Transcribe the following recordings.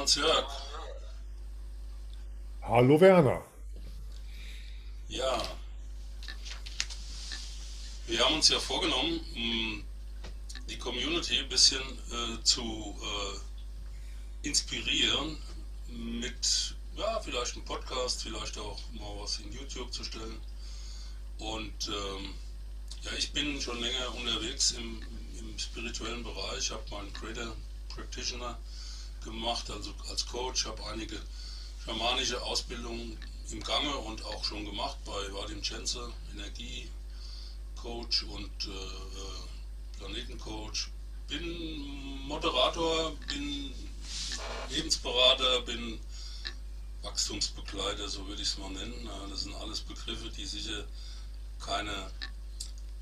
Hans-Jörg. Hallo Werner. Ja, wir haben uns ja vorgenommen, die Community ein bisschen äh, zu äh, inspirieren mit, ja, vielleicht einem Podcast, vielleicht auch mal was in YouTube zu stellen. Und ähm, ja, ich bin schon länger unterwegs im, im spirituellen Bereich, habe meinen Creator Practitioner gemacht, also als Coach, habe einige schamanische Ausbildungen im Gange und auch schon gemacht bei Vadim Chenze, Energiecoach und äh, äh, Planetencoach. Bin Moderator, bin Lebensberater, bin Wachstumsbegleiter, so würde ich es mal nennen. Das sind alles Begriffe, die sicher keine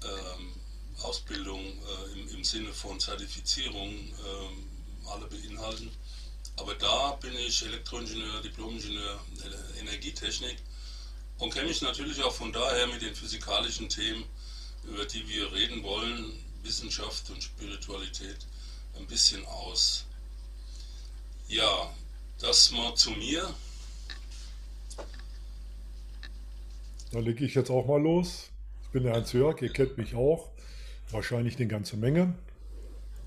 ähm, Ausbildung äh, im, im, Sinne von Zertifizierung ähm, alle beinhalten. Aber da bin ich Elektroingenieur, Diplomingenieur, äh, Energietechnik und kenne mich natürlich auch von daher mit den physikalischen Themen, über die wir reden wollen, Wissenschaft und Spiritualität, ein bisschen aus. Ja, das mal zu mir. Da lege ich jetzt auch mal los. Ich bin der Hans Jörg, ihr kennt mich auch, wahrscheinlich eine ganze Menge.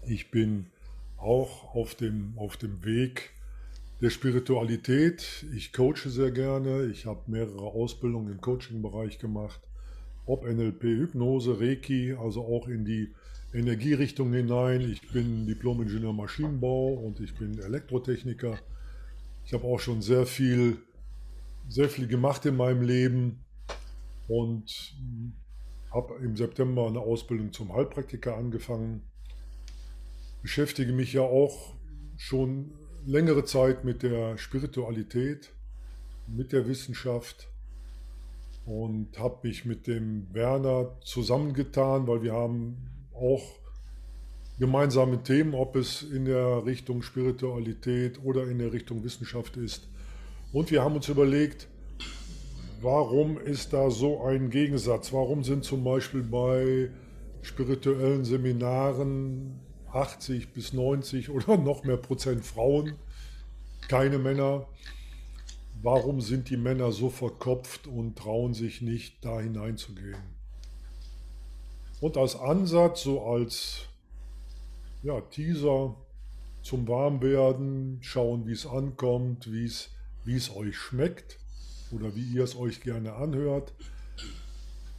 Ich bin auch auf dem, auf dem Weg der Spiritualität. Ich coache sehr gerne. Ich habe mehrere Ausbildungen im Coaching-Bereich gemacht. Ob NLP, Hypnose, Reiki, also auch in die Energierichtung hinein. Ich bin Diplom-Ingenieur Maschinenbau und ich bin Elektrotechniker. Ich habe auch schon sehr viel, sehr viel gemacht in meinem Leben und habe im September eine Ausbildung zum Heilpraktiker angefangen beschäftige mich ja auch schon längere Zeit mit der Spiritualität, mit der Wissenschaft und habe mich mit dem Werner zusammengetan, weil wir haben auch gemeinsame Themen, ob es in der Richtung Spiritualität oder in der Richtung Wissenschaft ist. Und wir haben uns überlegt, warum ist da so ein Gegensatz? Warum sind zum Beispiel bei spirituellen Seminaren 80 bis 90 oder noch mehr Prozent Frauen, keine Männer. Warum sind die Männer so verkopft und trauen sich nicht, da hineinzugehen? Und als Ansatz, so als ja, Teaser zum Warmwerden, schauen, wie es ankommt, wie es, wie es euch schmeckt oder wie ihr es euch gerne anhört,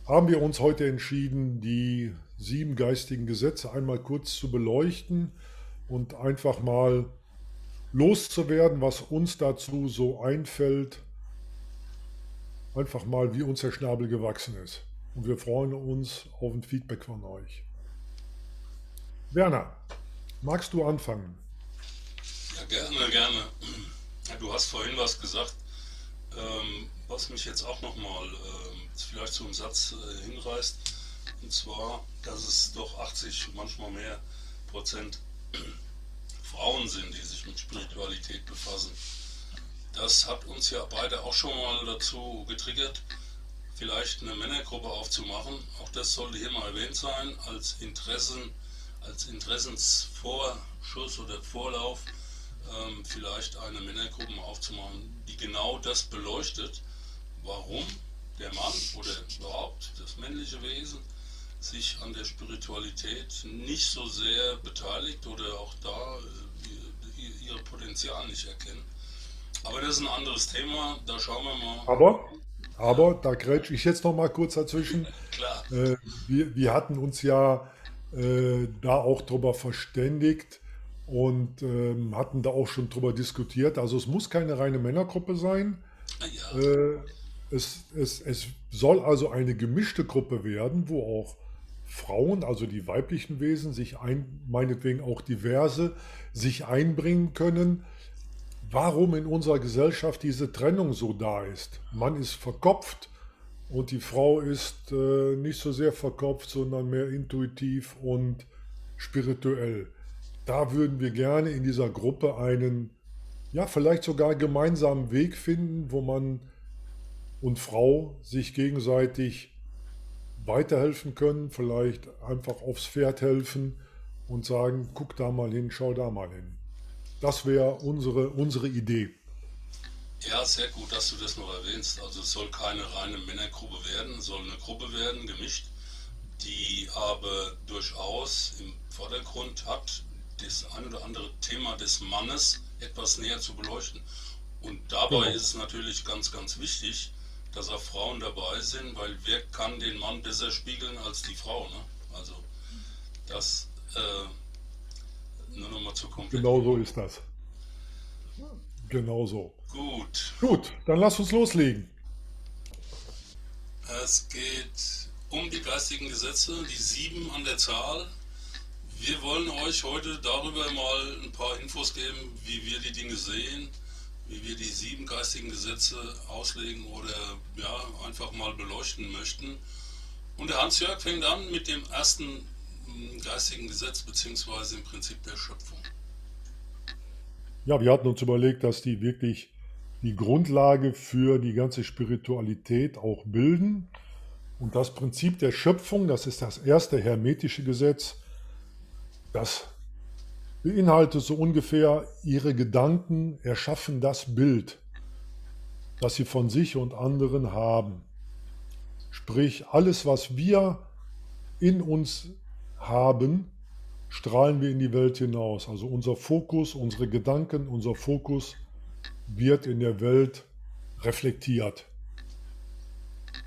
haben wir uns heute entschieden, die sieben geistigen Gesetze einmal kurz zu beleuchten und einfach mal loszuwerden, was uns dazu so einfällt. Einfach mal, wie uns der Schnabel gewachsen ist. Und wir freuen uns auf ein Feedback von euch. Werner, magst du anfangen? Ja, gerne, gerne. Du hast vorhin was gesagt, ähm, was mich jetzt auch nochmal äh, vielleicht zu einem Satz hinreißt. Und zwar, dass es doch 80, manchmal mehr Prozent Frauen sind, die sich mit Spiritualität befassen. Das hat uns ja beide auch schon mal dazu getriggert, vielleicht eine Männergruppe aufzumachen. Auch das sollte hier mal erwähnt sein, als Interessen, als Interessensvorschuss oder Vorlauf, ähm, vielleicht eine Männergruppe aufzumachen, die genau das beleuchtet, warum der Mann oder überhaupt das männliche Wesen sich an der Spiritualität nicht so sehr beteiligt oder auch da äh, ihr Potenzial nicht erkennen. Aber das ist ein anderes Thema, da schauen wir mal. Aber, aber da grätsche ich jetzt noch mal kurz dazwischen. Klar. Äh, wir, wir hatten uns ja äh, da auch drüber verständigt und ähm, hatten da auch schon drüber diskutiert. Also es muss keine reine Männergruppe sein. Ja. Äh, es, es, es soll also eine gemischte Gruppe werden, wo auch Frauen, also die weiblichen Wesen, sich ein, meinetwegen auch diverse, sich einbringen können. Warum in unserer Gesellschaft diese Trennung so da ist. Man ist verkopft und die Frau ist äh, nicht so sehr verkopft, sondern mehr intuitiv und spirituell. Da würden wir gerne in dieser Gruppe einen, ja, vielleicht sogar gemeinsamen Weg finden, wo man und Frau sich gegenseitig weiterhelfen können, vielleicht einfach aufs Pferd helfen und sagen, guck da mal hin, schau da mal hin. Das wäre unsere, unsere Idee. Ja, sehr gut, dass du das noch erwähnst. Also es soll keine reine Männergruppe werden, es soll eine Gruppe werden, gemischt, die aber durchaus im Vordergrund hat, das ein oder andere Thema des Mannes etwas näher zu beleuchten. Und dabei genau. ist es natürlich ganz, ganz wichtig, dass auch Frauen dabei sind, weil wer kann den Mann besser spiegeln als die Frau? Ne? Also das äh, nur nochmal zu komplett. Genau so ist das. Genau so. Gut. Gut, dann lass uns loslegen. Es geht um die geistigen Gesetze, die sieben an der Zahl. Wir wollen euch heute darüber mal ein paar Infos geben, wie wir die Dinge sehen, wie wir die sieben geistigen Gesetze auslegen oder ja, einfach mal beleuchten möchten. Und der Hans-Jörg fängt an mit dem ersten hm, geistigen Gesetz, beziehungsweise im Prinzip der Schöpfung. Ja, wir hatten uns überlegt, dass die wirklich die Grundlage für die ganze Spiritualität auch bilden. Und das Prinzip der Schöpfung, das ist das erste hermetische Gesetz, das beinhaltet so ungefähr, ihre Gedanken erschaffen das Bild, das sie von sich und anderen haben. Sprich, alles, was wir in uns haben, strahlen wir in die Welt hinaus. Also unser Fokus, unsere Gedanken, unser Fokus wird in der Welt reflektiert.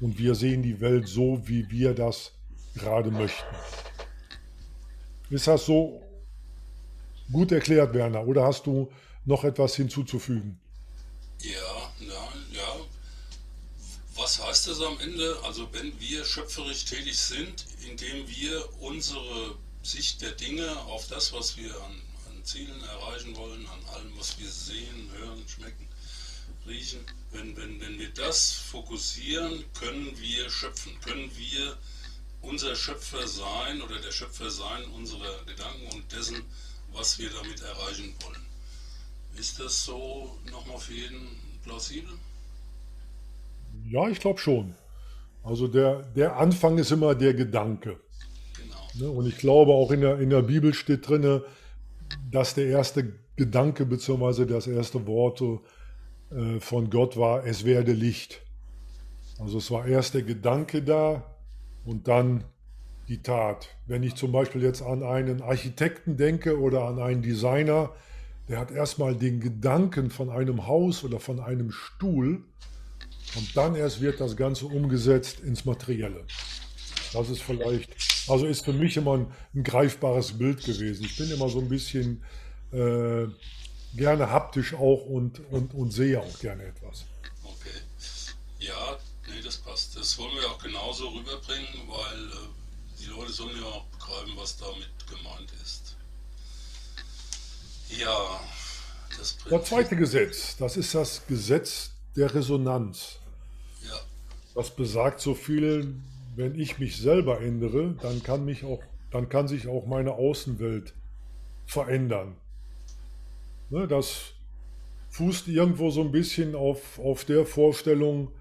Und wir sehen die Welt so, wie wir das gerade möchten. Ist das so gut erklärt, Werner? Oder hast du noch etwas hinzuzufügen? Ja, ja, ja. Was heißt das am Ende? Also wenn wir schöpferisch tätig sind, indem wir unsere Sicht der Dinge auf das, was wir an, an Zielen erreichen wollen, an allem, was wir sehen, hören, schmecken, riechen, wenn, wenn, wenn wir das fokussieren, können wir schöpfen, können wir unser Schöpfer sein oder der Schöpfer sein unserer Gedanken und dessen, was wir damit erreichen wollen. Ist das so nochmal für jeden plausibel? Ja, ich glaube schon. Also der, der Anfang ist immer der Gedanke. Genau. Ne, und ich glaube auch in der, in der Bibel steht drin, dass der erste Gedanke bzw. das erste Wort äh, von Gott war, es werde Licht. Also es war erst der Gedanke da, und dann die Tat. Wenn ich zum Beispiel jetzt an einen Architekten denke oder an einen Designer, der hat erstmal den Gedanken von einem Haus oder von einem Stuhl und dann erst wird das Ganze umgesetzt ins Materielle. Das ist vielleicht, also ist für mich immer ein, ein greifbares Bild gewesen. Ich bin immer so ein bisschen äh, gerne haptisch auch und, und, und sehe auch gerne etwas. Okay. Ja, Nee, das passt. Das wollen wir auch genauso rüberbringen, weil sollen ja auch begreifen, was damit gemeint ist. Ja, das Prinzip. Das zweite Gesetz, das ist das Gesetz der Resonanz. Ja. Das besagt so viel, wenn ich mich selber ändere, dann kann, mich auch, dann kann sich auch meine Außenwelt verändern. Ne, das fußt irgendwo so ein bisschen auf, auf der Vorstellung,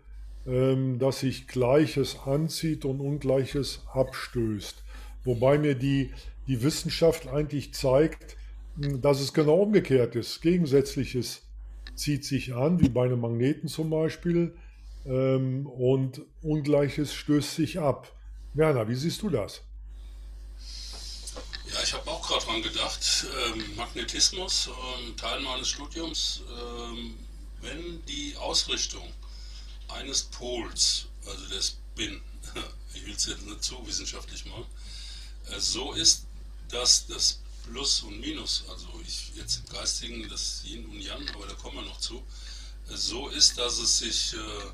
ähm, dass sich Gleiches anzieht und Ungleiches abstößt. Wobei mir die, die Wissenschaft eigentlich zeigt, hm, dass es genau umgekehrt ist. Gegensätzliches zieht sich an, wie bei einem Magneten zum Beispiel, ähm, und Ungleiches stößt sich ab. Werner, wie siehst du das? Ja, ich habe auch gerade dran gedacht. Ähm, Magnetismus, Teil meines Studiums, wenn die Ausrichtung eines Pols, also der Spin, ich will es jetzt nicht zu wissenschaftlich machen, so ist, dass das Plus und Minus, also ich jetzt im Geistigen das Yin und Yang, aber da kommen wir noch zu, äh, so ist, dass es sich äh,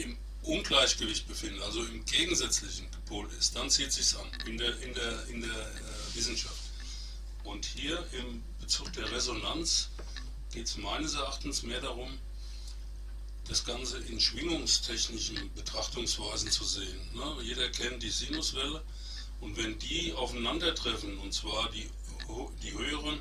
im Ungleichgewicht befindet, also im gegensätzlichen Pol ist, dann zieht sich an in der, in der, in der äh, Wissenschaft. Und hier im Bezug der Resonanz geht es meines Erachtens mehr darum, das Ganze in schwingungstechnischen Betrachtungsweisen zu sehen. Ne? Jeder kennt die Sinuswelle und wenn die aufeinandertreffen, und zwar die, die höheren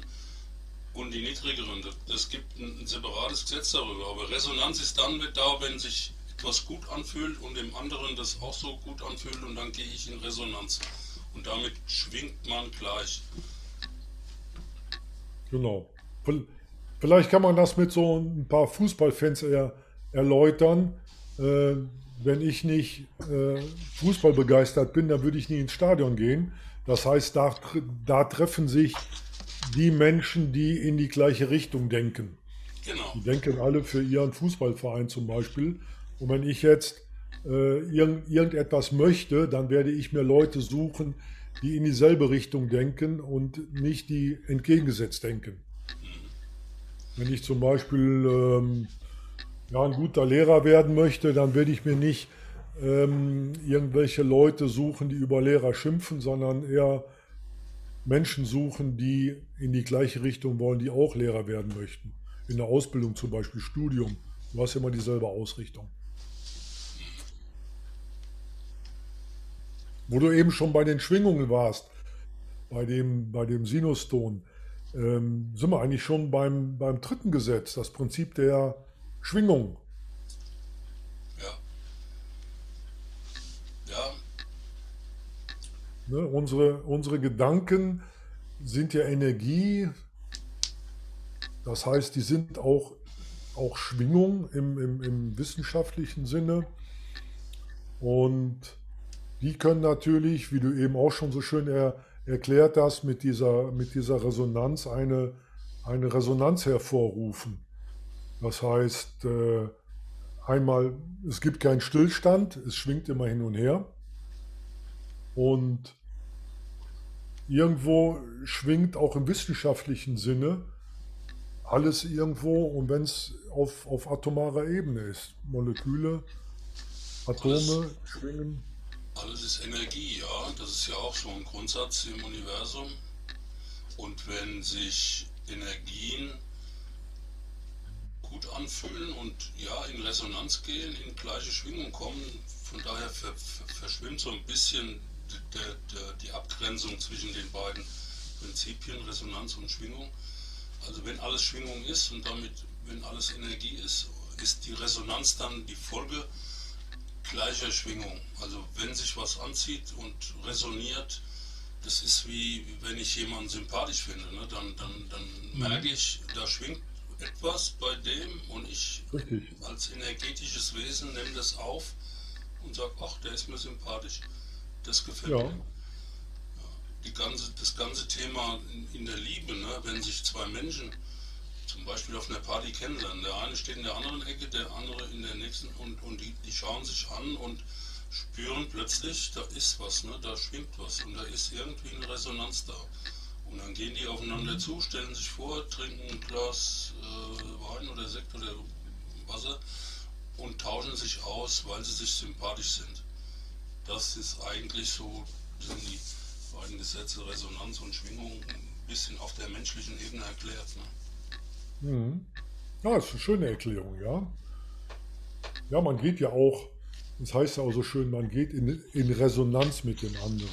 und die niedrigeren, das gibt ein, ein separates Gesetz darüber. Aber Resonanz ist dann mit da, wenn sich etwas gut anfühlt und dem anderen das auch so gut anfühlt und dann gehe ich in Resonanz. Und damit schwingt man gleich. Genau. Vielleicht kann man das mit so ein paar Fußballfans er, erläutern. Äh, wenn ich nicht äh, Fußball begeistert bin, dann würde ich nie ins Stadion gehen. Das heißt, da, da treffen sich die Menschen, die in die gleiche Richtung denken. Genau. Die denken alle für ihren Fußballverein zum Beispiel. Und wenn ich jetzt äh, irgend, irgendetwas möchte, dann werde ich mir Leute suchen, die in dieselbe Richtung denken und nicht die entgegengesetzt denken. Wenn ich zum Beispiel ähm, ja, ein guter Lehrer werden möchte, dann werde ich mir nicht ähm, irgendwelche Leute suchen, die über Lehrer schimpfen, sondern eher Menschen suchen, die in die gleiche Richtung wollen, die auch Lehrer werden möchten. In der Ausbildung zum Beispiel, Studium. Du hast immer dieselbe Ausrichtung. Wo du eben schon bei den Schwingungen warst, bei dem, bei dem Sinuston, ähm, sind wir eigentlich schon beim, beim dritten Gesetz, das Prinzip der Schwingung. Ja. Ja. Ne, unsere, unsere Gedanken sind ja Energie, das heißt, die sind auch, auch Schwingung im, im, im wissenschaftlichen Sinne. Und die können natürlich, wie du eben auch schon so schön er, erklärt hast, mit dieser, mit dieser Resonanz eine, eine Resonanz hervorrufen. Das heißt, äh, einmal, es gibt keinen Stillstand, es schwingt immer hin und her. Und irgendwo schwingt auch im wissenschaftlichen Sinne alles irgendwo und wenn es auf, auf atomarer Ebene ist. Moleküle, Atome alles, schwingen. Alles ist Energie, ja. Das ist ja auch so ein Grundsatz im Universum. Und wenn sich Energien gut anfühlen und ja, in Resonanz gehen, in gleiche Schwingung kommen. Von daher ver, ver, verschwimmt so ein bisschen der, der, die Abgrenzung zwischen den beiden Prinzipien, Resonanz und Schwingung. Also wenn alles Schwingung ist und damit, wenn alles Energie ist, ist die Resonanz dann die Folge gleicher Schwingung. Also wenn sich was anzieht und resoniert, das ist wie wenn ich jemanden sympathisch finde, ne? dann, dann, dann mhm. merke ich, da schwingt etwas bei dem und ich Richtig. als energetisches Wesen nehme das auf und sage, ach, der ist mir sympathisch. Das gefällt ja. mir. Die ganze, das ganze Thema in der Liebe, ne, wenn sich zwei Menschen zum Beispiel auf einer Party kennenlernen, der eine steht in der anderen Ecke, der andere in der nächsten und, und die, die schauen sich an und spüren plötzlich, da ist was, ne, da schwingt was und da ist irgendwie eine Resonanz da. Und dann gehen die aufeinander zu, stellen sich vor, trinken ein Glas äh, Wein oder Sekt oder Wasser und tauschen sich aus, weil sie sich sympathisch sind. Das ist eigentlich so, sind die beiden Gesetze Resonanz und Schwingung ein bisschen auf der menschlichen Ebene erklärt. Ne? Mhm. Ja, ist eine schöne Erklärung, ja. Ja, man geht ja auch, das heißt ja auch so schön, man geht in, in Resonanz mit den anderen.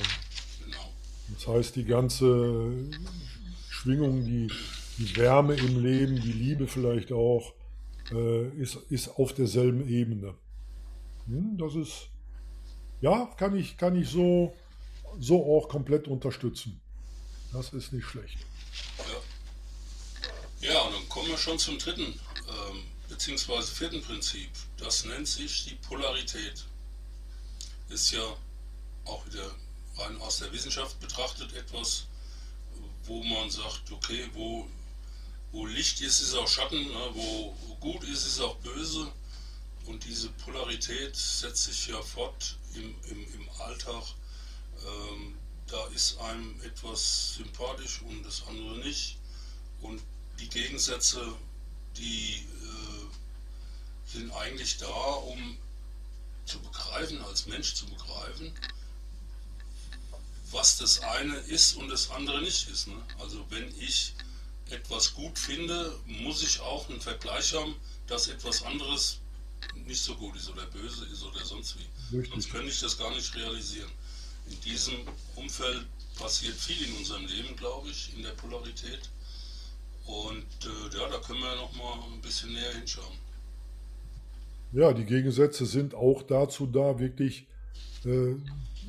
Das heißt, die ganze Schwingung, die, die Wärme im Leben, die Liebe vielleicht auch, äh, ist, ist auf derselben Ebene. Hm, das ist, ja, kann ich, kann ich so, so auch komplett unterstützen. Das ist nicht schlecht. Ja, ja und dann kommen wir schon zum dritten, ähm, beziehungsweise vierten Prinzip. Das nennt sich die Polarität. Ist ja auch wieder rein aus der Wissenschaft betrachtet etwas, wo man sagt, okay, wo, wo Licht ist, ist auch Schatten, ne? wo gut ist, ist auch böse. Und diese Polarität setzt sich ja fort im, im, im Alltag. Ähm, da ist einem etwas sympathisch und das andere nicht. Und die Gegensätze, die äh, sind eigentlich da, um zu begreifen, als Mensch zu begreifen, was das eine ist und das andere nicht ist. Ne? Also wenn ich etwas gut finde, muss ich auch einen Vergleich haben, dass etwas anderes nicht so gut ist oder böse ist oder sonst wie. Richtig. Sonst könnte ich das gar nicht realisieren. In diesem Umfeld passiert viel in unserem Leben, glaube ich, in der Polarität. Und äh, ja, da können wir noch mal ein bisschen näher hinschauen. Ja, die Gegensätze sind auch dazu da, wirklich äh,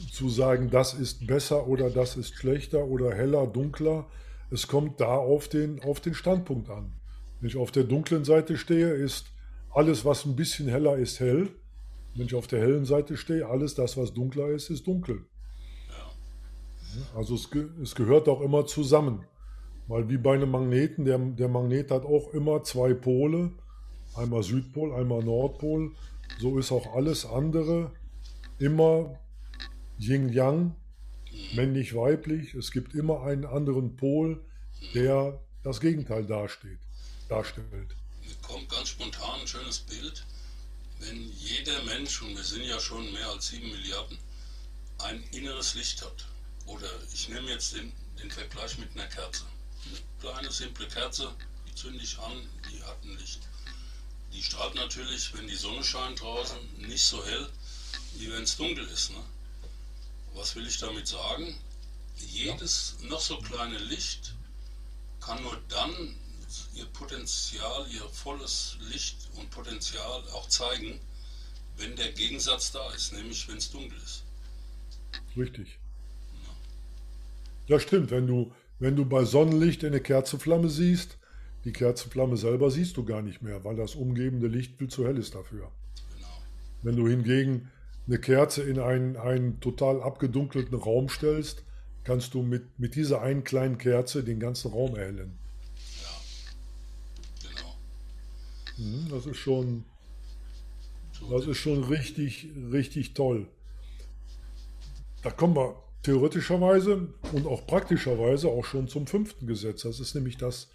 zu sagen, das ist besser oder das ist schlechter oder heller, dunkler. es kommt da auf den, auf den Standpunkt an. Wenn ich auf der dunklen Seite stehe, ist alles, was ein bisschen heller ist, hell. Wenn ich auf der hellen Seite stehe, alles das, was dunkler ist, ist dunkel. Also es, es gehört auch immer zusammen. Weil wie bei einem Magneten, der, der Magnet hat auch immer zwei Pole, einmal Südpol, einmal Nordpol. So ist auch alles andere immer Yin-Yang, männlich-weiblich. Es gibt immer einen anderen Pol, der das Gegenteil dasteht, darstellt. Mir kommt ganz spontan ein schönes Bild, wenn jeder Mensch, und wir sind ja schon mehr als sieben Milliarden, ein inneres Licht hat. Oder ich nehme jetzt den, den Vergleich mit einer Kerze. Eine kleine, simple Kerze, die zünde ich an, die hat ein Licht. Die strahlt natürlich, wenn die Sonne scheint draußen, nicht so hell, wie wenn es dunkel ist. Ne? Was will ich damit sagen? Jedes noch so kleine Licht kann nur dann ihr Potenzial, ihr volles Licht und Potenzial auch zeigen, wenn der Gegensatz da ist, nämlich wenn es dunkel ist. Richtig. Ja, stimmt. Wenn du, wenn du bei Sonnenlicht eine Kerzenflamme siehst, die Kerzenflamme selber siehst du gar nicht mehr, weil das umgebende Licht viel zu hell ist dafür. Genau. Wenn du hingegen eine Kerze in einen, einen total abgedunkelten Raum stellst, kannst du mit, mit dieser einen kleinen Kerze den ganzen Raum erhellen. Ja, genau. Mhm, das ist schon, das ist schon richtig, richtig toll. Da kommen wir theoretischerweise und auch praktischerweise auch schon zum fünften Gesetz. Das ist nämlich das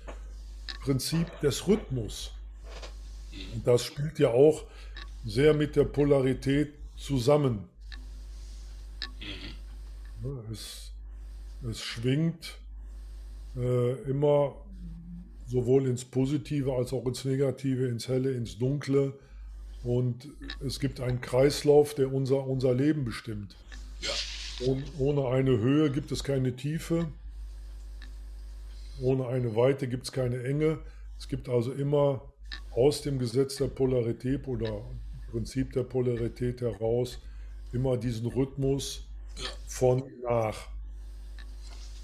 Prinzip des Rhythmus. Und das spielt ja auch sehr mit der Polarität zusammen. Es, es schwingt äh, immer sowohl ins Positive als auch ins Negative, ins Helle, ins Dunkle. Und es gibt einen Kreislauf, der unser, unser Leben bestimmt. Ja. Und ohne eine Höhe gibt es keine Tiefe. Ohne eine Weite gibt es keine Enge. Es gibt also immer aus dem Gesetz der Polarität oder Prinzip der Polarität heraus immer diesen Rhythmus ja. von nach.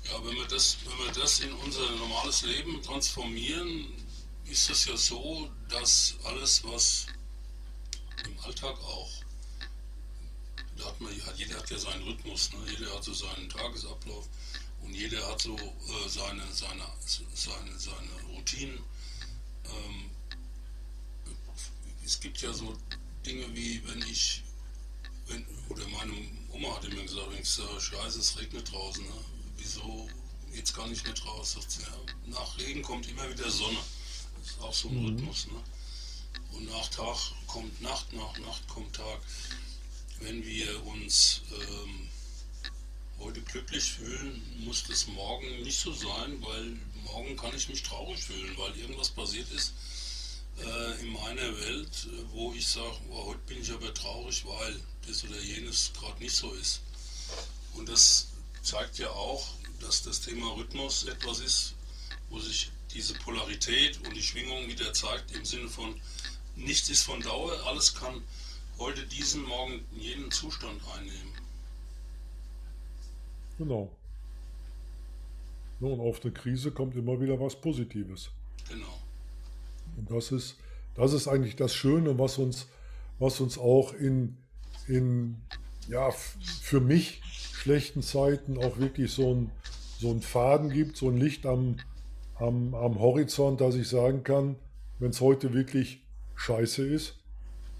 Ja, wenn wir, das, wenn wir das in unser normales Leben transformieren, ist es ja so, dass alles, was im Alltag auch da hat man, jeder hat ja seinen Rhythmus, ne? jeder hat so seinen Tagesablauf und jeder hat so äh, seine, seine, seine, seine Routinen. Ähm, es gibt ja so Dinge wie, wenn ich, wenn, oder meine Oma hat immer gesagt, wenn ich sage, scheiße, es regnet draußen, ne? wieso, jetzt kann ich nicht raus. Ja, nach Regen kommt immer wieder Sonne. Das ist auch so ein mhm. Rhythmus. Ne? Und nach Tag kommt Nacht, nach Nacht kommt Tag wenn wir uns ähm, heute glücklich fühlen, muss das morgen nicht so sein, weil morgen kann ich mich traurig fühlen, weil irgendwas passiert ist äh, in meiner Welt, wo ich sage, oh, heute bin ich aber traurig, weil das oder jenes gerade nicht so ist. Und das zeigt ja auch, dass das Thema Rhythmus etwas ist, wo sich diese Polarität und die Schwingung wieder zeigt im Sinne von nichts ist von Dauer, alles kann heute diesen, morgen jenen Zustand einnehmen. Genau. und auf eine Krise kommt immer wieder was Positives. Genau. Und das ist, das ist eigentlich das Schöne, was uns, was uns auch in, in ja, für mich schlechten Zeiten auch wirklich so ein, so ein Faden gibt, so ein Licht am, am, am Horizont, dass ich sagen kann, wenn es heute wirklich scheiße ist,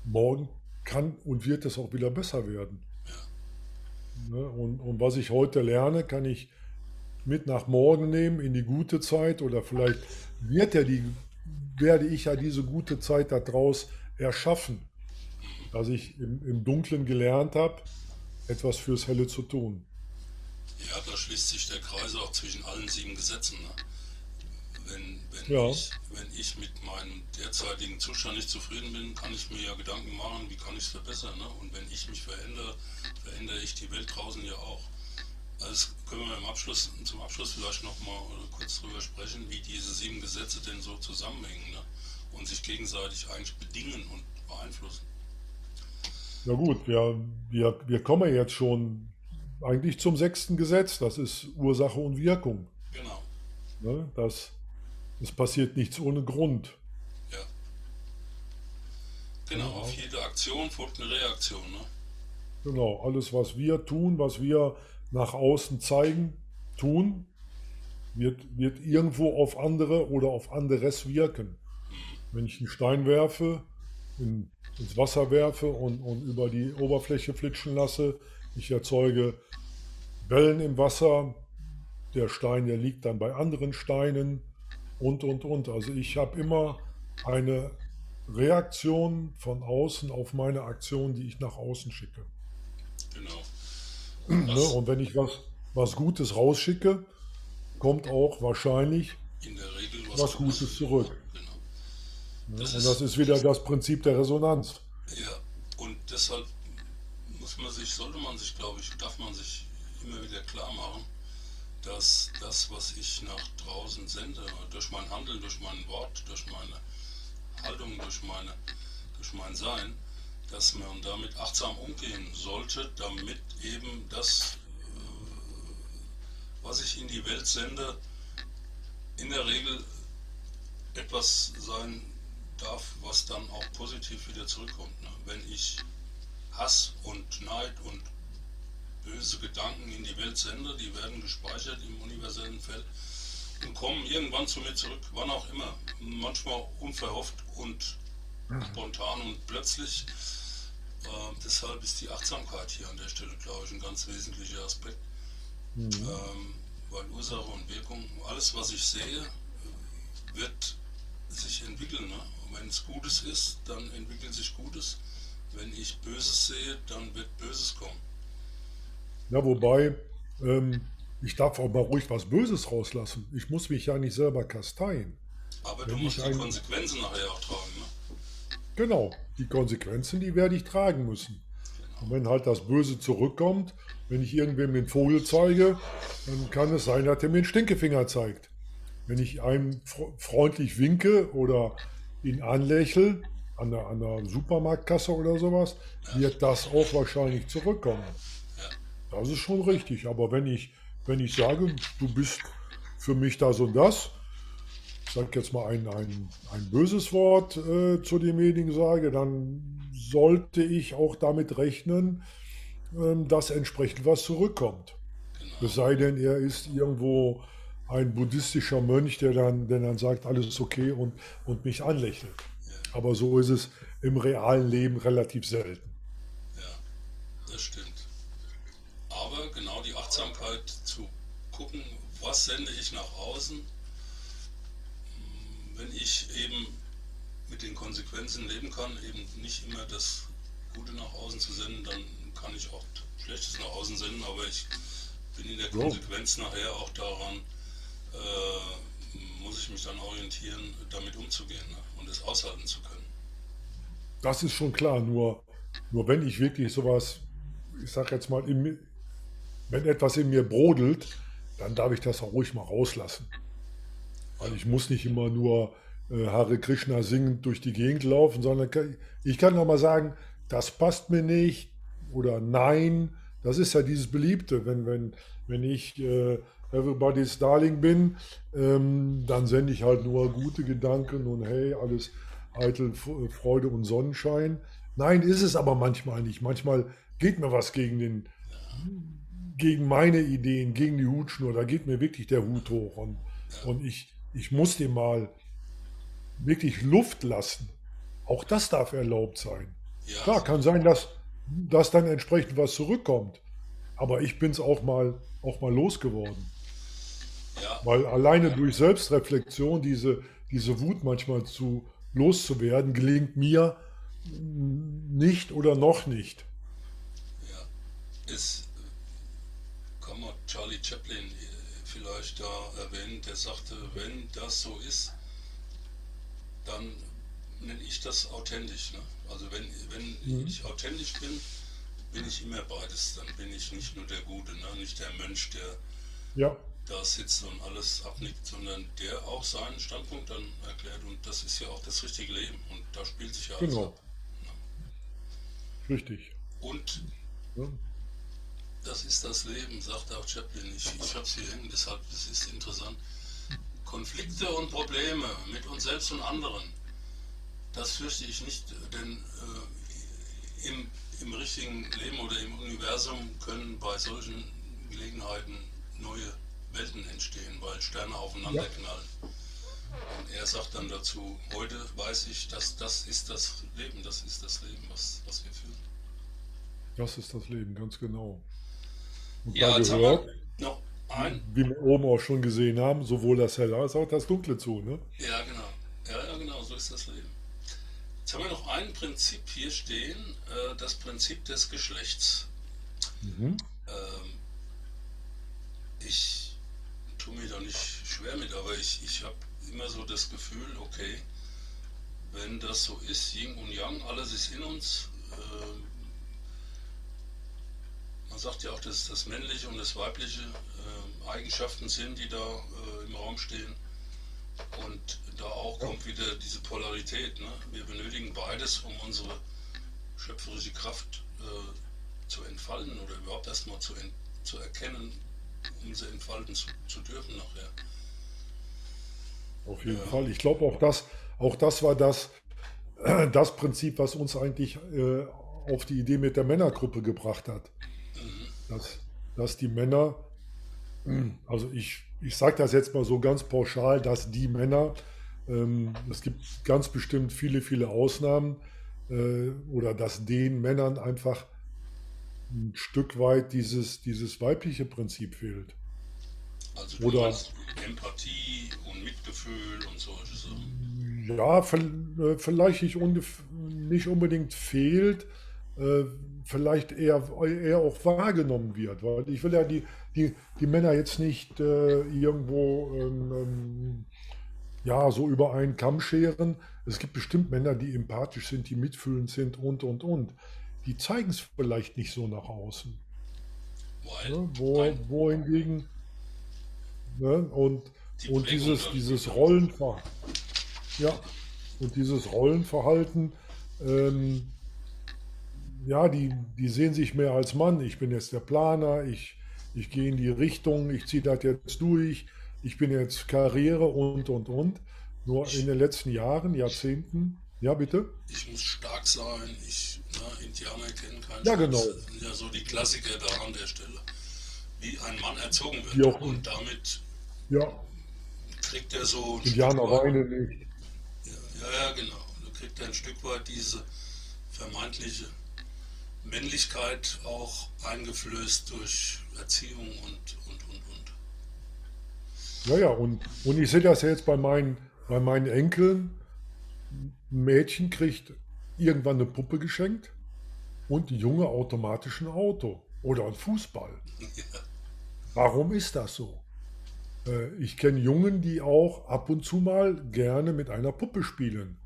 morgen kann und wird es auch wieder besser werden. Ne? Und, und was ich heute lerne, kann ich mit nach morgen nehmen in die gute Zeit oder vielleicht wird ja die, werde ich ja diese gute Zeit daraus erschaffen, dass ich im, im Dunklen gelernt habe, etwas fürs Helle zu tun. Ja, da schließt sich der Kreis auch zwischen allen sieben Gesetzen. Ne? Wenn, wenn, ja. ich, wenn ich mit meinem derzeitigen Zustand nicht zufrieden bin, kann ich mir ja Gedanken machen, wie kann ich es verbessern. Ne? Und wenn ich mich verändere, verändere ich die Welt draußen ja auch. Also können wir im Abschluss, zum Abschluss vielleicht nochmal kurz drüber sprechen, wie diese sieben Gesetze denn so zusammenhängen? Und sich gegenseitig eigentlich bedingen und beeinflussen. Na gut, wir, wir, wir kommen jetzt schon eigentlich zum sechsten Gesetz, das ist Ursache und Wirkung. Genau. Ne? Das, es passiert nichts ohne Grund. Ja. Genau, auf jede Aktion folgt eine Reaktion. Ne? Genau, alles, was wir tun, was wir nach außen zeigen, tun, wird, wird irgendwo auf andere oder auf anderes wirken. Wenn ich einen Stein werfe, in, ins Wasser werfe und, und über die Oberfläche flitschen lasse, ich erzeuge Wellen im Wasser, der Stein, der liegt dann bei anderen Steinen und, und, und. Also ich habe immer eine Reaktion von außen auf meine Aktion, die ich nach außen schicke. Genau. Ne? Und wenn ich was, was Gutes rausschicke, kommt auch wahrscheinlich Regel was Gutes zurück. Das Und ist- das ist wieder das Prinzip der Resonanz. Ja, und deshalb muss man sich, sollte man sich, glaube ich, darf man sich immer wieder klar machen, dass das, was ich nach draußen sende, durch mein Handeln, durch mein Wort, durch meine Haltung, durch, meine, durch mein Sein, dass man damit achtsam umgehen sollte, damit eben das, äh, was ich in die Welt sende, in der Regel etwas sein darf, was dann auch positiv wieder zurückkommt. Ne? Wenn ich Hass und Neid und böse Gedanken in die Welt sende, die werden gespeichert im universellen Feld und kommen irgendwann zu mir zurück, wann auch immer. Manchmal unverhofft und spontan und plötzlich. Äh, deshalb ist die Achtsamkeit hier an der Stelle, glaube ich, ein ganz wesentlicher Aspekt. Mhm. Ähm, weil Ursache und Wirkung, alles was ich sehe, wird sich entwickeln. Ne? Wenn es Gutes ist, dann entwickelt sich Gutes. Wenn ich Böses sehe, dann wird Böses kommen. Ja, wobei, ähm, ich darf auch mal ruhig was Böses rauslassen. Ich muss mich ja nicht selber kasteien. Aber du Wenn musst ich die ein- Konsequenzen nachher auch tragen. Ne? Genau, die Konsequenzen, die werde ich tragen müssen. Und wenn halt das Böse zurückkommt, wenn ich irgendwem den Vogel zeige, dann kann es sein, dass er mir den Stinkefinger zeigt. Wenn ich einem fr- freundlich winke oder ihn anlächle, an der, an der Supermarktkasse oder sowas, wird das auch wahrscheinlich zurückkommen. Das ist schon richtig. Aber wenn ich, wenn ich sage, du bist für mich das und das, ich sage jetzt mal ein, ein, ein böses Wort äh, zu demjenigen sage, dann sollte ich auch damit rechnen, ähm, dass entsprechend was zurückkommt. Es sei denn, er ist irgendwo ein buddhistischer Mönch, der dann, der dann sagt, alles ist okay und, und mich anlächelt. Aber so ist es im realen Leben relativ selten. Ja, das stimmt. Aber genau die Achtsamkeit zu gucken, was sende ich nach außen, wenn ich eben mit den Konsequenzen leben kann, eben nicht immer das Gute nach außen zu senden, dann kann ich auch Schlechtes nach außen senden, aber ich bin in der. Konsequenz nachher auch daran, äh, muss ich mich dann orientieren, damit umzugehen ne? und es aushalten zu können. Das ist schon klar, nur, nur wenn ich wirklich sowas, ich sag jetzt mal, in wenn etwas in mir brodelt, dann darf ich das auch ruhig mal rauslassen. Weil ich muss nicht immer nur äh, Hare Krishna singend durch die Gegend laufen, sondern kann- ich kann auch mal sagen, das passt mir nicht oder nein. Das ist ja dieses Beliebte, wenn, wenn, wenn ich äh, Everybody's Darling bin, ähm, dann sende ich halt nur gute Gedanken und hey, alles eitel Freude und Sonnenschein. Nein, ist es aber manchmal nicht. Manchmal geht mir was gegen den, gegen meine Ideen, gegen die Hutschnur. Da geht mir wirklich der Hut hoch und, und ich, ich muss dem mal wirklich Luft lassen. Auch das darf erlaubt sein. Ja, Klar, kann sein, dass, dass dann entsprechend was zurückkommt. Aber ich bin es auch mal, auch mal losgeworden. Ja, Weil alleine durch Selbstreflexion diese, diese Wut manchmal zu loszuwerden, gelingt mir nicht oder noch nicht. Ja, es äh, kann man Charlie Chaplin äh, vielleicht da erwähnen, der sagte, wenn das so ist, dann nenne ich das authentisch. Ne? Also wenn, wenn ich authentisch bin, bin ich immer beides. Dann bin ich nicht nur der Gute, ne? nicht der Mönch, der Ja, da sitzt und alles abnickt, sondern der auch seinen Standpunkt dann erklärt. Und das ist ja auch das richtige Leben. Und da spielt sich ja alles Genau. ab. richtig. Und Ja. Das ist das Leben, sagt auch Chaplin. Ich, ich habe es hier hängen, deshalb es ist interessant. Konflikte und Probleme mit uns selbst und anderen, das fürchte ich nicht, denn äh, im, im richtigen Leben oder im Universum können bei solchen Gelegenheiten neue Welten entstehen, weil Sterne aufeinander ja. knallen. Und er sagt dann dazu, heute weiß ich, dass das ist das Leben, das ist das Leben, was, was wir führen. Das ist das Leben, ganz genau. Und ja, da gehört, noch ein. wie wir oben auch schon gesehen haben, sowohl das Helle als auch das Dunkle zu. Ne? Ja, genau. Ja, ja, genau, so ist das Leben. Jetzt haben wir noch ein Prinzip hier stehen, äh, das Prinzip des Geschlechts. Mhm. Ähm, ich tue mir da nicht schwer mit, aber ich, ich habe immer so das Gefühl, okay, wenn das so ist, Yin und Yang, alles ist in uns. Äh, man sagt ja auch, dass das männliche und das weibliche äh, Eigenschaften sind, die da äh, im Raum stehen. Und da auch kommt wieder diese Polarität. Ne? Wir benötigen beides, um unsere schöpferische Kraft äh, zu entfalten oder überhaupt erstmal zu, zu erkennen, um sie entfalten zu, zu dürfen nachher. Auf jeden ja. Fall. Ich glaube auch das, auch das war das, das Prinzip, was uns eigentlich äh, auf die Idee mit der Männergruppe gebracht hat. Mhm. Dass, dass die Männer, also ich, ich sage das jetzt mal so ganz pauschal, dass die Männer, ähm, es gibt ganz bestimmt viele, viele Ausnahmen, äh, oder dass den Männern einfach ein Stück weit dieses, dieses weibliche Prinzip fehlt. Also oder Empathie und Mitgefühl und solche Sachen. Ja, äh, vielleicht nicht, nicht unbedingt fehlt, äh, vielleicht eher, eher auch wahrgenommen wird. Weil ich will ja die, die, die Männer jetzt nicht äh, irgendwo ähm, ähm, ja, so über einen Kamm scheren. Es gibt bestimmt Männer, die empathisch sind, die mitfühlend sind und, und, und die zeigen es vielleicht nicht so nach außen. Ne? Wo, wohingegen, ne? und, und dieses, dieses Rollenverhalten, ja, und dieses Rollenverhalten, ähm, ja, die, die sehen sich mehr als Mann. Ich bin jetzt der Planer, ich, ich gehe in die Richtung, ich ziehe das jetzt durch, ich bin jetzt Karriere und, und, und. Nur in den letzten Jahren, Jahrzehnten, ja bitte? Ich muss stark sein, ich Ne? Indianer kennen keinen Ja, genau. Das sind ja so die Klassiker da an der Stelle. Wie ein Mann erzogen wird. Ja. Und damit ja. kriegt er so. Indianer weinen nicht. Ja, ja, ja, genau. Da kriegt er ein Stück weit diese vermeintliche Männlichkeit auch eingeflößt durch Erziehung und, und, und, und. Ja, ja, und, und ich sehe das jetzt bei meinen, bei meinen Enkeln. Mädchen kriegt irgendwann eine Puppe geschenkt und die Junge automatisch ein Auto oder ein Fußball. Warum ist das so? Äh, ich kenne Jungen, die auch ab und zu mal gerne mit einer Puppe spielen.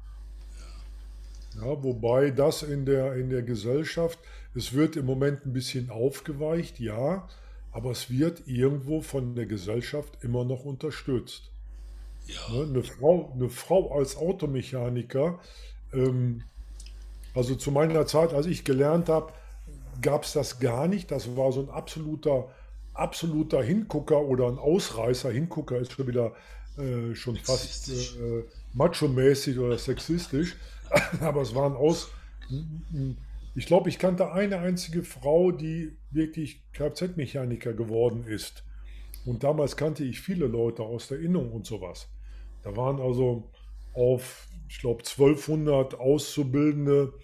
Ja, wobei das in der, in der Gesellschaft, es wird im Moment ein bisschen aufgeweicht, ja, aber es wird irgendwo von der Gesellschaft immer noch unterstützt. Ja. Ne, eine, Frau, eine Frau als Automechaniker ähm, also zu meiner Zeit, als ich gelernt habe, gab es das gar nicht. Das war so ein absoluter, absoluter Hingucker oder ein Ausreißer. Hingucker ist schon wieder äh, schon fast äh, macho-mäßig oder sexistisch. Aber es waren aus. Ich glaube, ich kannte eine einzige Frau, die wirklich Kfz-Mechaniker geworden ist. Und damals kannte ich viele Leute aus der Innung und sowas. Da waren also auf, ich glaube, 1200 Auszubildende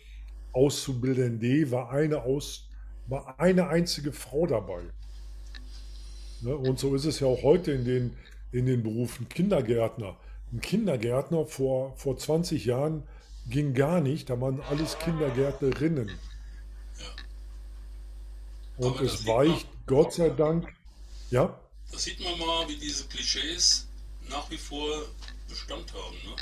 Auszubildende war eine, Aus, war eine einzige Frau dabei. Ne? Und so ist es ja auch heute in den, in den Berufen Kindergärtner. Ein Kindergärtner vor, vor 20 Jahren ging gar nicht, da waren alles Kindergärtnerinnen. Und es weicht, man, Gott sei Dank, ja? Da sieht man mal, wie diese Klischees nach wie vor Bestand haben. Ne?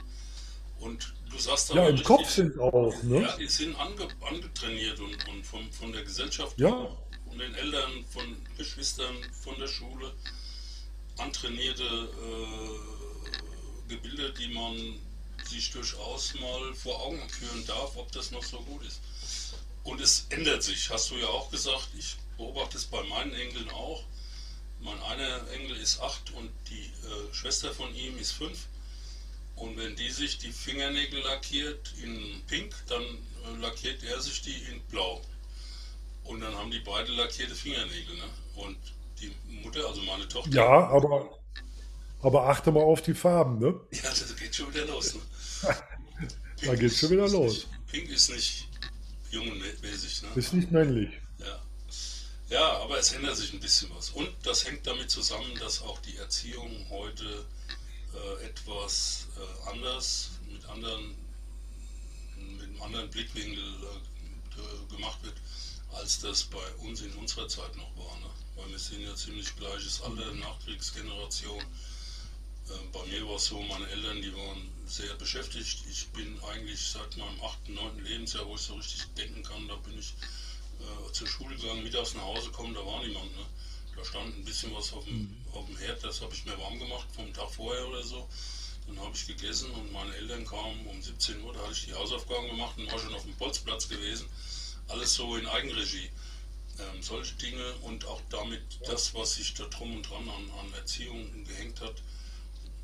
Und du sagst Ja, im richtig, Kopf sind auch, ne? Ja, die sind ange, angetrainiert und, und von, von der Gesellschaft, ja. von den Eltern, von Geschwistern, von der Schule antrainierte äh, Gebilde, die man sich durchaus mal vor Augen führen darf, ob das noch so gut ist. Und es ändert sich, hast du ja auch gesagt, ich beobachte es bei meinen Enkeln auch. Mein einer Enkel ist acht und die äh, Schwester von ihm ist fünf. Und wenn die sich die Fingernägel lackiert in pink, dann äh, lackiert er sich die in blau. Und dann haben die beide lackierte Fingernägel. Ne? Und die Mutter, also meine Tochter. Ja, aber, aber achte mal auf die Farben, ne? Ja, das geht schon wieder los. Ne? da geht schon wieder los. Nicht, pink ist nicht jungenmäßig. Ne? Ist nicht männlich. Ja. aber es ändert sich ein bisschen was. Und das hängt damit zusammen, dass auch die Erziehung heute äh, etwas äh, anders, mit anderen, mit einem anderen Blickwinkel äh, gemacht wird, als das bei uns in unserer Zeit noch war. Ne? Weil wir sind ja ziemlich gleiches Alter, Nachkriegsgeneration. Äh, bei mir war es so, meine Eltern, die waren sehr beschäftigt. Ich bin eigentlich seit meinem 8., 9. Lebensjahr, wo ich so richtig denken kann, da bin ich äh, zur Schule gegangen, mittags nach Hause gekommen, da war niemand. Ne? Da stand ein bisschen was auf dem, mhm. auf dem Herd, das habe ich mir warm gemacht vom Tag vorher oder so. Dann habe ich gegessen und meine Eltern kamen um 17 Uhr, da hatte ich die Hausaufgaben gemacht und war schon auf dem Bolzplatz gewesen. Alles so in Eigenregie. Ähm, solche Dinge und auch damit das, was sich da drum und dran an, an Erziehung gehängt hat,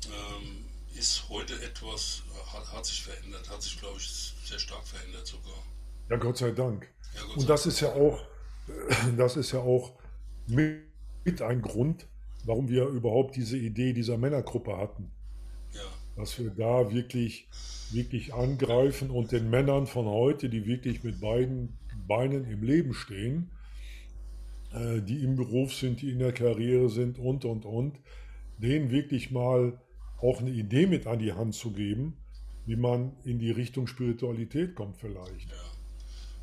ähm, ist heute etwas, hat, hat, sich verändert, hat sich, glaube ich, sehr stark verändert sogar. Ja, Gott sei Dank. Ja, und das ist ja auch, das ist ja auch mit mit ein Grund, warum wir überhaupt diese Idee dieser Männergruppe hatten. Ja. Dass wir da wirklich, wirklich angreifen und den Männern von heute, die wirklich mit beiden Beinen im Leben stehen, äh, die im Beruf sind, die in der Karriere sind und, und, und, denen wirklich mal auch eine Idee mit an die Hand zu geben, wie man in die Richtung Spiritualität kommt vielleicht. Ja.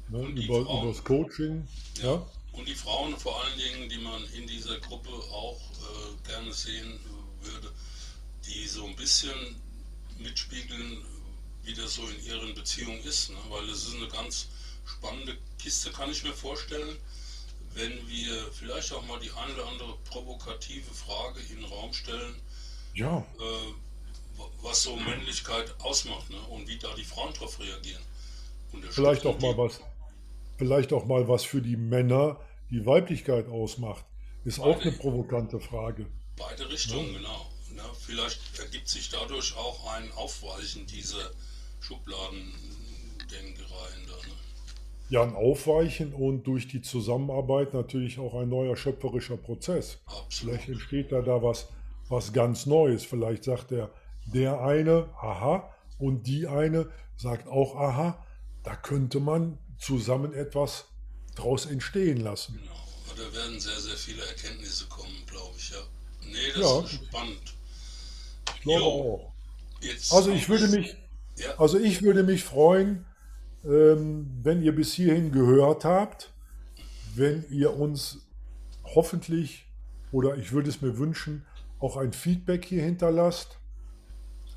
Ne, über, über das Coaching. Ja. ja. Und die Frauen vor allen Dingen, die man in dieser Gruppe auch äh, gerne sehen würde, die so ein bisschen mitspiegeln, wie das so in ihren Beziehungen ist. Ne? Weil es ist eine ganz spannende Kiste, kann ich mir vorstellen, wenn wir vielleicht auch mal die eine oder andere provokative Frage in den Raum stellen, ja. äh, was so Männlichkeit ausmacht ne? und wie da die Frauen darauf reagieren. Vielleicht auch mal was vielleicht auch mal was für die Männer die Weiblichkeit ausmacht, ist beide, auch eine provokante Frage. Beide Richtungen, ja. genau. Ja, vielleicht ergibt sich dadurch auch ein Aufweichen dieser Schubladendenkereien. Da, ne? Ja, ein Aufweichen und durch die Zusammenarbeit natürlich auch ein neuer schöpferischer Prozess. Absolut. Vielleicht entsteht da da was, was ganz Neues. Vielleicht sagt der, der eine, aha, und die eine sagt auch, aha, da könnte man zusammen etwas daraus entstehen lassen. Genau, da werden sehr, sehr viele Erkenntnisse kommen, glaube ich, ja. Nee, das ja, ist spannend. Ich glaube auch. Jetzt also ich würde mich, ja. also ich würde mich freuen, ähm, wenn ihr bis hierhin gehört habt, wenn ihr uns hoffentlich oder ich würde es mir wünschen, auch ein Feedback hier hinterlasst.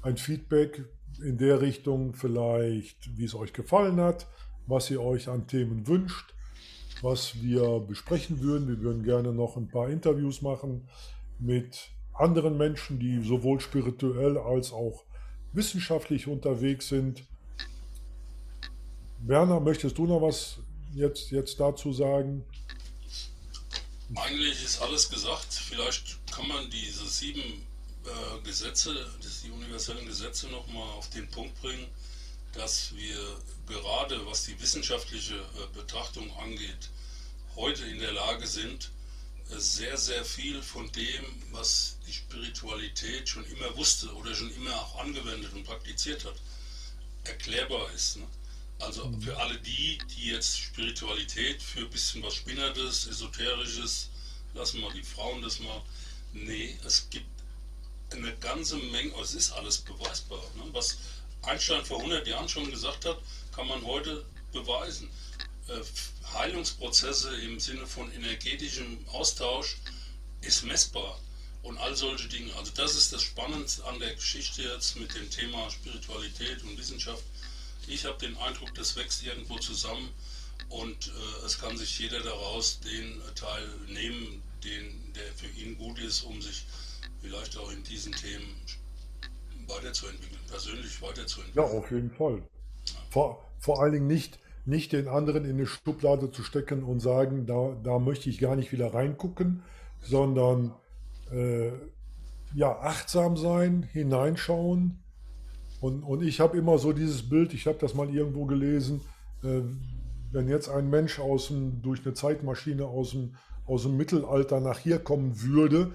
Ein Feedback in der Richtung vielleicht, wie es euch gefallen hat, was ihr euch an Themen wünscht, was wir besprechen würden. Wir würden gerne noch ein paar Interviews machen mit anderen Menschen, die sowohl spirituell als auch wissenschaftlich unterwegs sind. Werner, möchtest du noch was jetzt, jetzt dazu sagen? Eigentlich ist alles gesagt. Vielleicht kann man diese sieben äh, Gesetze, die universellen Gesetze nochmal auf den Punkt bringen, dass wir gerade was die wissenschaftliche äh, Betrachtung angeht, heute in der Lage sind, äh, sehr, sehr viel von dem, was die Spiritualität schon immer wusste oder schon immer auch angewendet und praktiziert hat, erklärbar ist. Ne? Also mhm. für alle die, die jetzt Spiritualität für ein bisschen was Spinnertes, Esoterisches, lassen wir die Frauen das mal. Nee, es gibt eine ganze Menge, es ist alles beweisbar. Ne? Was Einstein vor 100 Jahren schon gesagt hat, kann man heute beweisen. Äh, Heilungsprozesse im Sinne von energetischem Austausch ist messbar und all solche Dinge. Also das ist das Spannendste an der Geschichte jetzt mit dem Thema Spiritualität und Wissenschaft. Ich habe den Eindruck, das wächst irgendwo zusammen und äh, es kann sich jeder daraus den Teil nehmen, den, der für ihn gut ist, um sich vielleicht auch in diesen Themen weiterzuentwickeln, persönlich weiterzuentwickeln. Ja, auf jeden Fall. Vor, vor allen Dingen nicht, nicht den anderen in eine Schublade zu stecken und sagen, da, da möchte ich gar nicht wieder reingucken, sondern äh, ja, achtsam sein, hineinschauen. Und, und ich habe immer so dieses Bild, ich habe das mal irgendwo gelesen, äh, wenn jetzt ein Mensch aus dem, durch eine Zeitmaschine aus dem, aus dem Mittelalter nach hier kommen würde,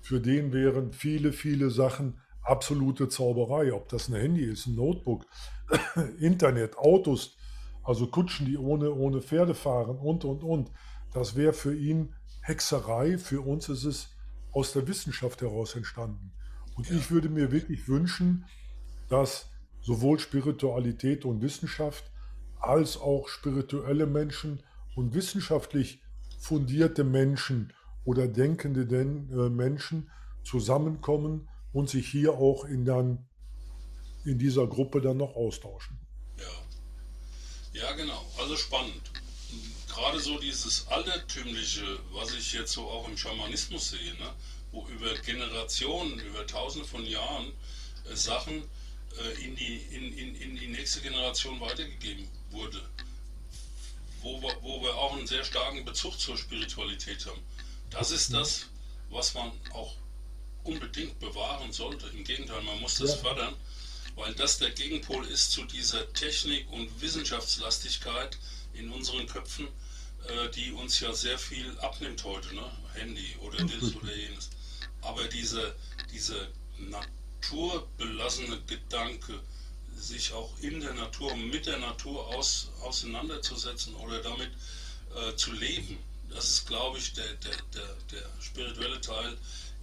für den wären viele, viele Sachen absolute Zauberei. Ob das ein Handy ist, ein Notebook, Internet, Autos, also Kutschen, die ohne, ohne Pferde fahren und, und, und. Das wäre für ihn Hexerei. Für uns ist es aus der Wissenschaft heraus entstanden. Und ja. ich würde mir wirklich wünschen, dass sowohl Spiritualität und Wissenschaft als auch spirituelle Menschen und wissenschaftlich fundierte Menschen oder denkende äh, Menschen zusammenkommen und sich hier auch in, dann, in dieser Gruppe dann noch austauschen. Ja, ja genau, also spannend. Gerade so dieses Altertümliche, was ich jetzt so auch im Schamanismus sehe, ne? wo über Generationen, über tausende von Jahren äh, Sachen äh, in, die, in, in, in die nächste Generation weitergegeben wurde. Wo wir, wo wir auch einen sehr starken Bezug zur Spiritualität haben. Das ist das, was man auch unbedingt bewahren sollte. Im Gegenteil, man muss das ja. fördern, weil das der Gegenpol ist zu dieser Technik- und Wissenschaftslastigkeit in unseren Köpfen, äh, die uns ja sehr viel abnimmt heute, ne? Handy oder das oder jenes. Aber diese, diese naturbelassene Gedanke, sich auch in der Natur, mit der Natur aus, auseinanderzusetzen oder damit äh, zu leben, das ist, glaube ich, der, der, der, der spirituelle Teil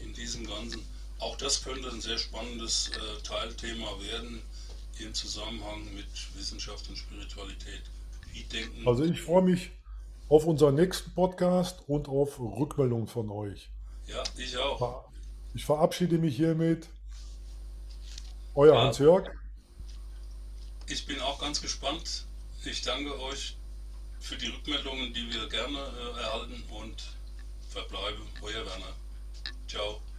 in diesem Ganzen. Auch das könnte ein sehr spannendes äh, Teilthema werden im Zusammenhang mit Wissenschaft und Spiritualität. Wie denken also ich freue mich auf unseren nächsten Podcast und auf Rückmeldungen von euch. Ja, ich auch. Ich verabschiede mich hiermit. Euer ja, Hans-Jörg. Ich bin auch ganz gespannt. Ich danke euch für die Rückmeldungen, die wir gerne äh, erhalten und verbleibe euer Chao.